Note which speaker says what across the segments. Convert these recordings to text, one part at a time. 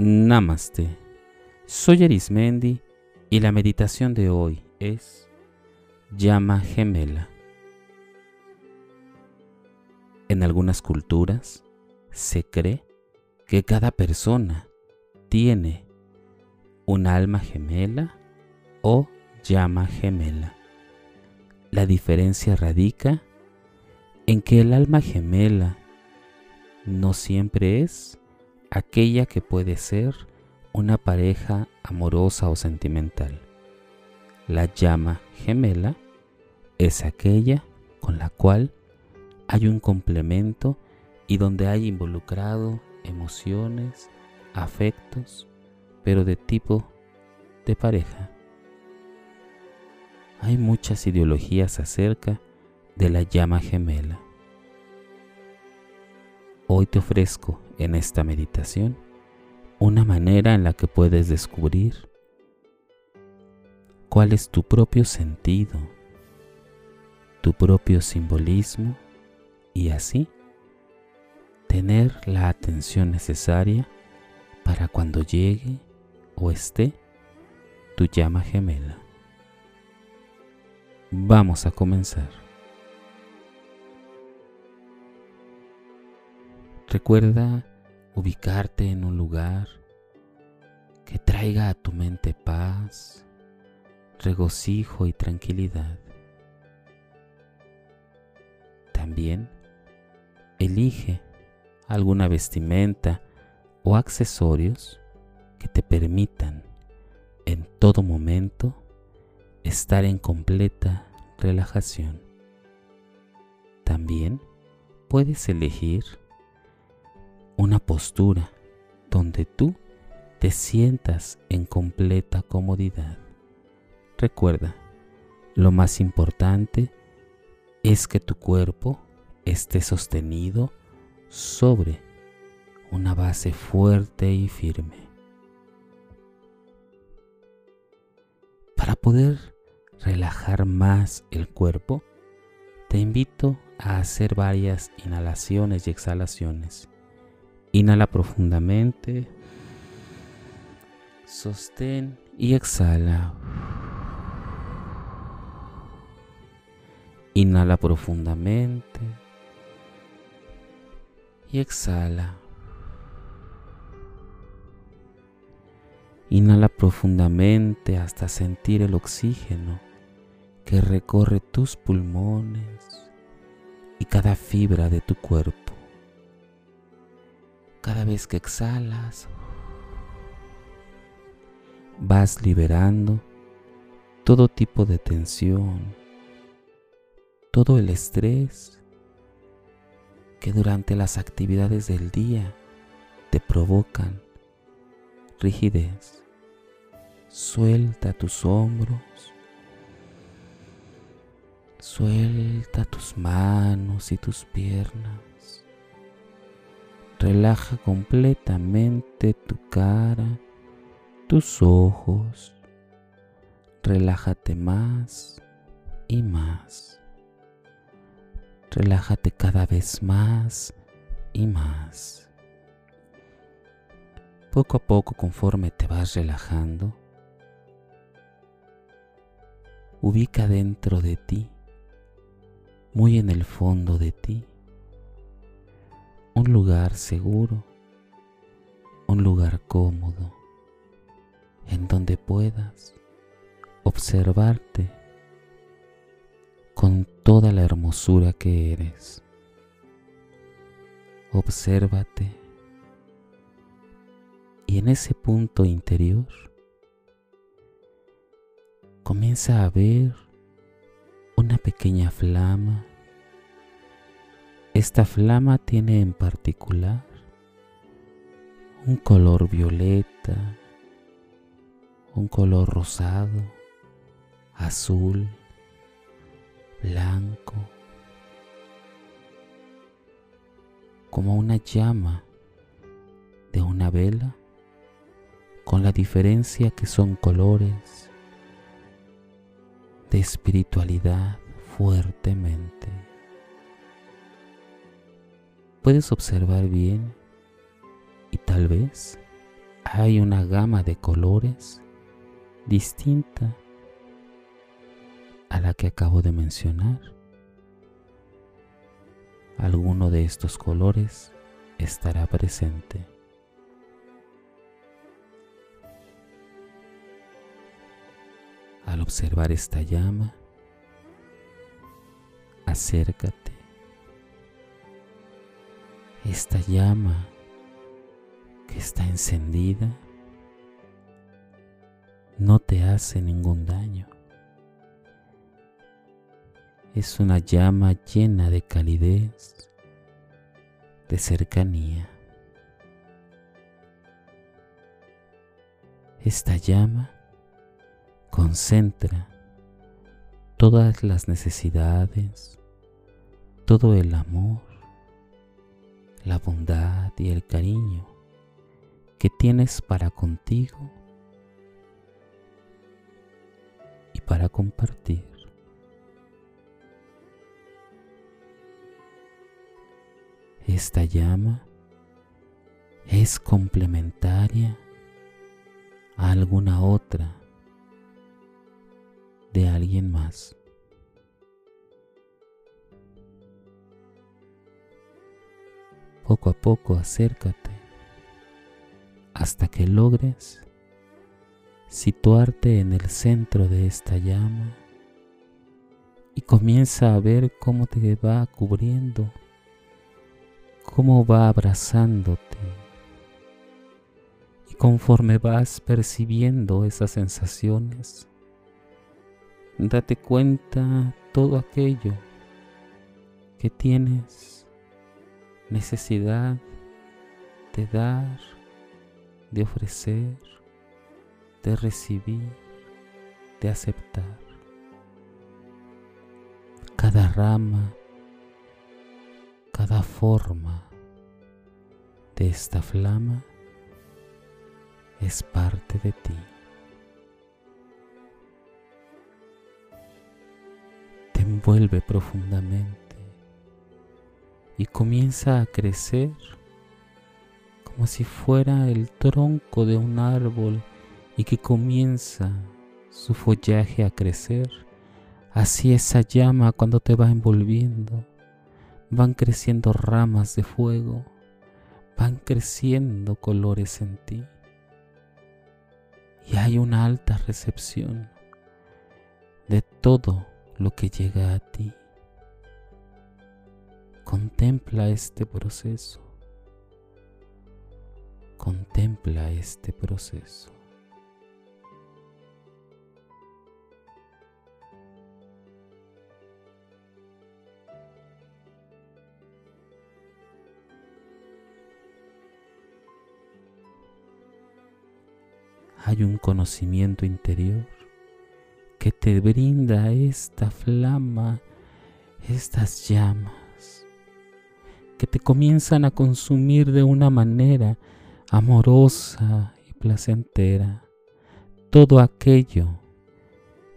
Speaker 1: Namaste. Soy Arismendi y la meditación de hoy es llama gemela. En algunas culturas se cree que cada persona tiene un alma gemela o llama gemela. La diferencia radica en que el alma gemela no siempre es aquella que puede ser una pareja amorosa o sentimental. La llama gemela es aquella con la cual hay un complemento y donde hay involucrado emociones, afectos, pero de tipo de pareja. Hay muchas ideologías acerca de la llama gemela. Hoy te ofrezco en esta meditación una manera en la que puedes descubrir cuál es tu propio sentido, tu propio simbolismo y así tener la atención necesaria para cuando llegue o esté tu llama gemela. Vamos a comenzar. Recuerda ubicarte en un lugar que traiga a tu mente paz, regocijo y tranquilidad. También elige alguna vestimenta o accesorios que te permitan en todo momento estar en completa relajación. También puedes elegir una postura donde tú te sientas en completa comodidad. Recuerda, lo más importante es que tu cuerpo esté sostenido sobre una base fuerte y firme. Para poder relajar más el cuerpo, te invito a hacer varias inhalaciones y exhalaciones Inhala profundamente. Sostén y exhala. Inhala profundamente y exhala. Inhala profundamente hasta sentir el oxígeno que recorre tus pulmones y cada fibra de tu cuerpo. Cada vez que exhalas, vas liberando todo tipo de tensión, todo el estrés que durante las actividades del día te provocan rigidez. Suelta tus hombros, suelta tus manos y tus piernas. Relaja completamente tu cara, tus ojos. Relájate más y más. Relájate cada vez más y más. Poco a poco conforme te vas relajando, ubica dentro de ti, muy en el fondo de ti, un lugar seguro, un lugar cómodo, en donde puedas observarte con toda la hermosura que eres. Obsérvate y en ese punto interior comienza a ver una pequeña flama esta flama tiene en particular un color violeta, un color rosado, azul, blanco, como una llama de una vela, con la diferencia que son colores de espiritualidad fuertemente puedes observar bien y tal vez hay una gama de colores distinta a la que acabo de mencionar. Alguno de estos colores estará presente. Al observar esta llama, acércate. Esta llama que está encendida no te hace ningún daño. Es una llama llena de calidez, de cercanía. Esta llama concentra todas las necesidades, todo el amor, la bondad y el cariño que tienes para contigo y para compartir. Esta llama es complementaria a alguna otra de alguien más. Poco a poco acércate hasta que logres situarte en el centro de esta llama y comienza a ver cómo te va cubriendo, cómo va abrazándote. Y conforme vas percibiendo esas sensaciones, date cuenta todo aquello que tienes necesidad de dar, de ofrecer, de recibir, de aceptar. Cada rama, cada forma de esta flama es parte de ti. Te envuelve profundamente y comienza a crecer como si fuera el tronco de un árbol y que comienza su follaje a crecer. Así esa llama cuando te va envolviendo, van creciendo ramas de fuego, van creciendo colores en ti. Y hay una alta recepción de todo lo que llega a ti. Contempla este proceso. Contempla este proceso. Hay un conocimiento interior que te brinda esta flama, estas llamas que te comienzan a consumir de una manera amorosa y placentera todo aquello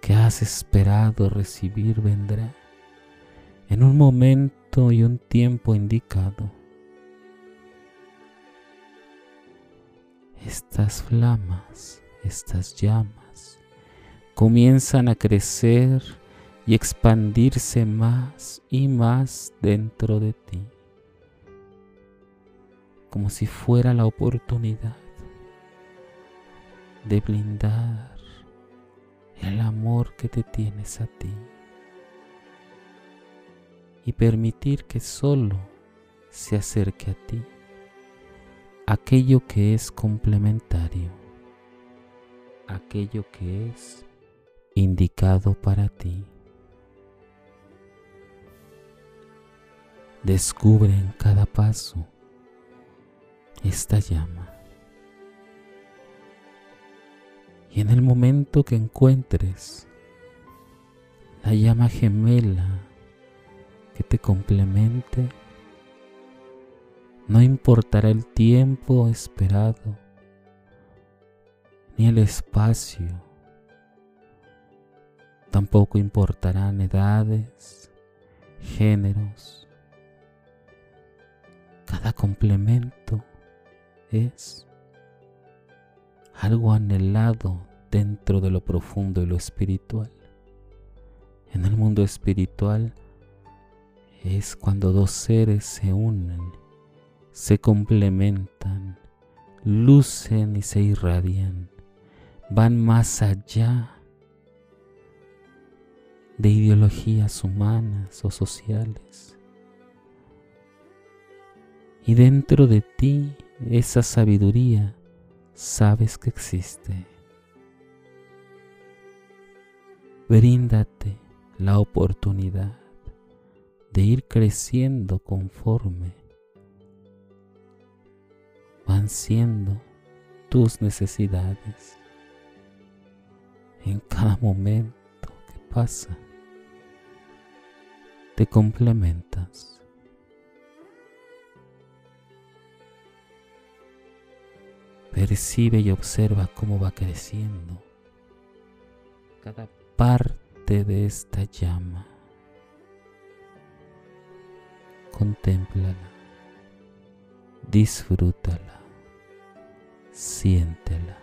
Speaker 1: que has esperado recibir vendrá en un momento y un tiempo indicado. Estas flamas, estas llamas, comienzan a crecer y expandirse más y más dentro de ti como si fuera la oportunidad de blindar el amor que te tienes a ti y permitir que solo se acerque a ti aquello que es complementario, aquello que es indicado para ti. Descubre en cada paso esta llama. Y en el momento que encuentres la llama gemela que te complemente, no importará el tiempo esperado, ni el espacio, tampoco importarán edades, géneros, cada complemento es algo anhelado dentro de lo profundo y lo espiritual. En el mundo espiritual es cuando dos seres se unen, se complementan, lucen y se irradian, van más allá de ideologías humanas o sociales. Y dentro de ti esa sabiduría sabes que existe. Bríndate la oportunidad de ir creciendo conforme van siendo tus necesidades en cada momento que pasa. Te complementas. Percibe y observa cómo va creciendo cada parte de esta llama. Contémplala, disfrútala, siéntela.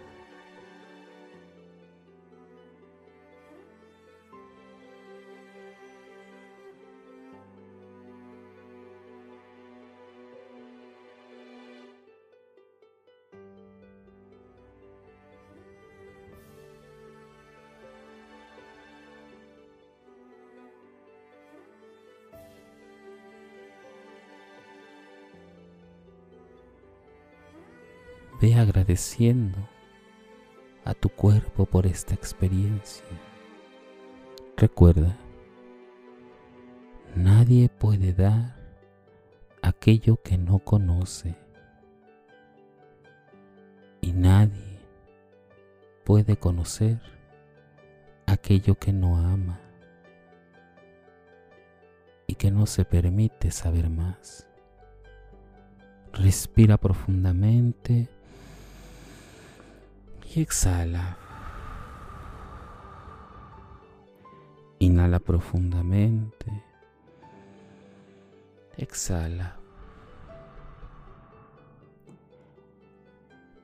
Speaker 1: Ve agradeciendo a tu cuerpo por esta experiencia. Recuerda, nadie puede dar aquello que no conoce y nadie puede conocer aquello que no ama y que no se permite saber más. Respira profundamente y exhala. Inhala profundamente. Exhala.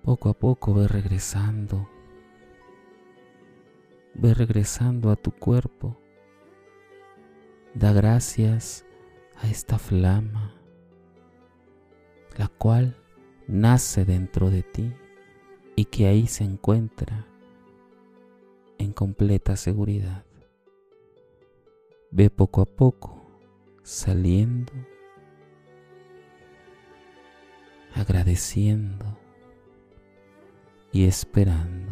Speaker 1: Poco a poco ve regresando. Ve regresando a tu cuerpo. Da gracias a esta flama, la cual nace dentro de ti y que ahí se encuentra en completa seguridad. Ve poco a poco saliendo, agradeciendo y esperando.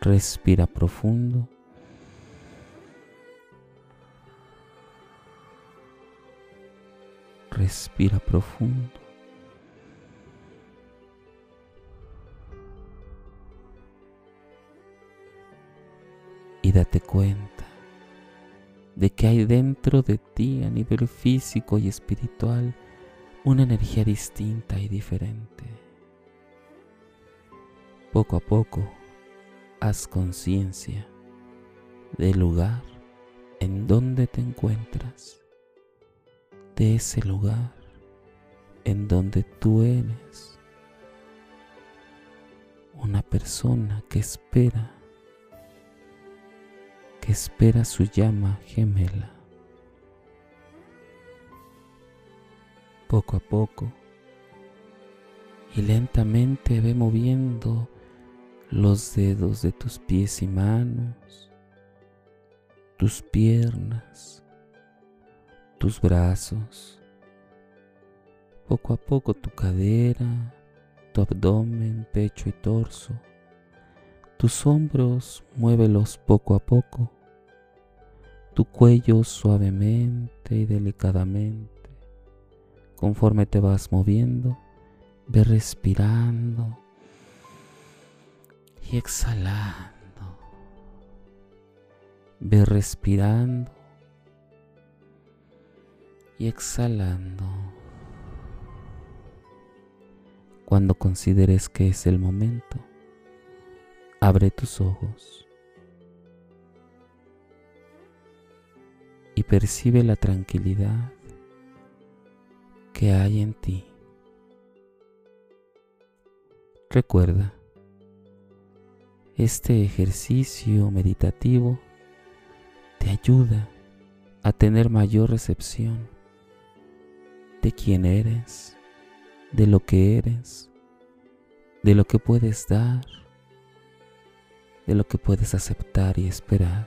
Speaker 1: Respira profundo. Respira profundo. Cuenta de que hay dentro de ti a nivel físico y espiritual una energía distinta y diferente. Poco a poco, haz conciencia del lugar en donde te encuentras, de ese lugar en donde tú eres una persona que espera que espera su llama gemela. Poco a poco y lentamente ve moviendo los dedos de tus pies y manos, tus piernas, tus brazos, poco a poco tu cadera, tu abdomen, pecho y torso tus hombros muévelos poco a poco, tu cuello suavemente y delicadamente. Conforme te vas moviendo, ve respirando y exhalando. Ve respirando y exhalando. Cuando consideres que es el momento, Abre tus ojos y percibe la tranquilidad que hay en ti. Recuerda este ejercicio meditativo te ayuda a tener mayor recepción de quién eres, de lo que eres, de lo que puedes dar, de lo que puedes aceptar y esperar.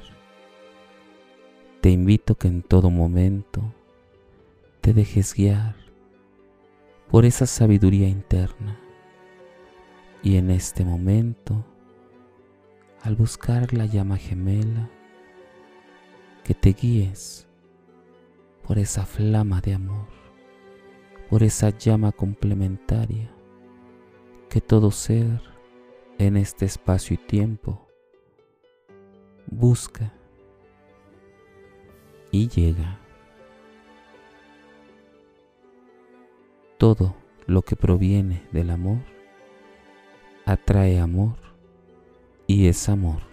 Speaker 1: Te invito que en todo momento te dejes guiar por esa sabiduría interna y en este momento, al buscar la llama gemela, que te guíes por esa flama de amor, por esa llama complementaria que todo ser en este espacio y tiempo busca y llega. Todo lo que proviene del amor atrae amor y es amor.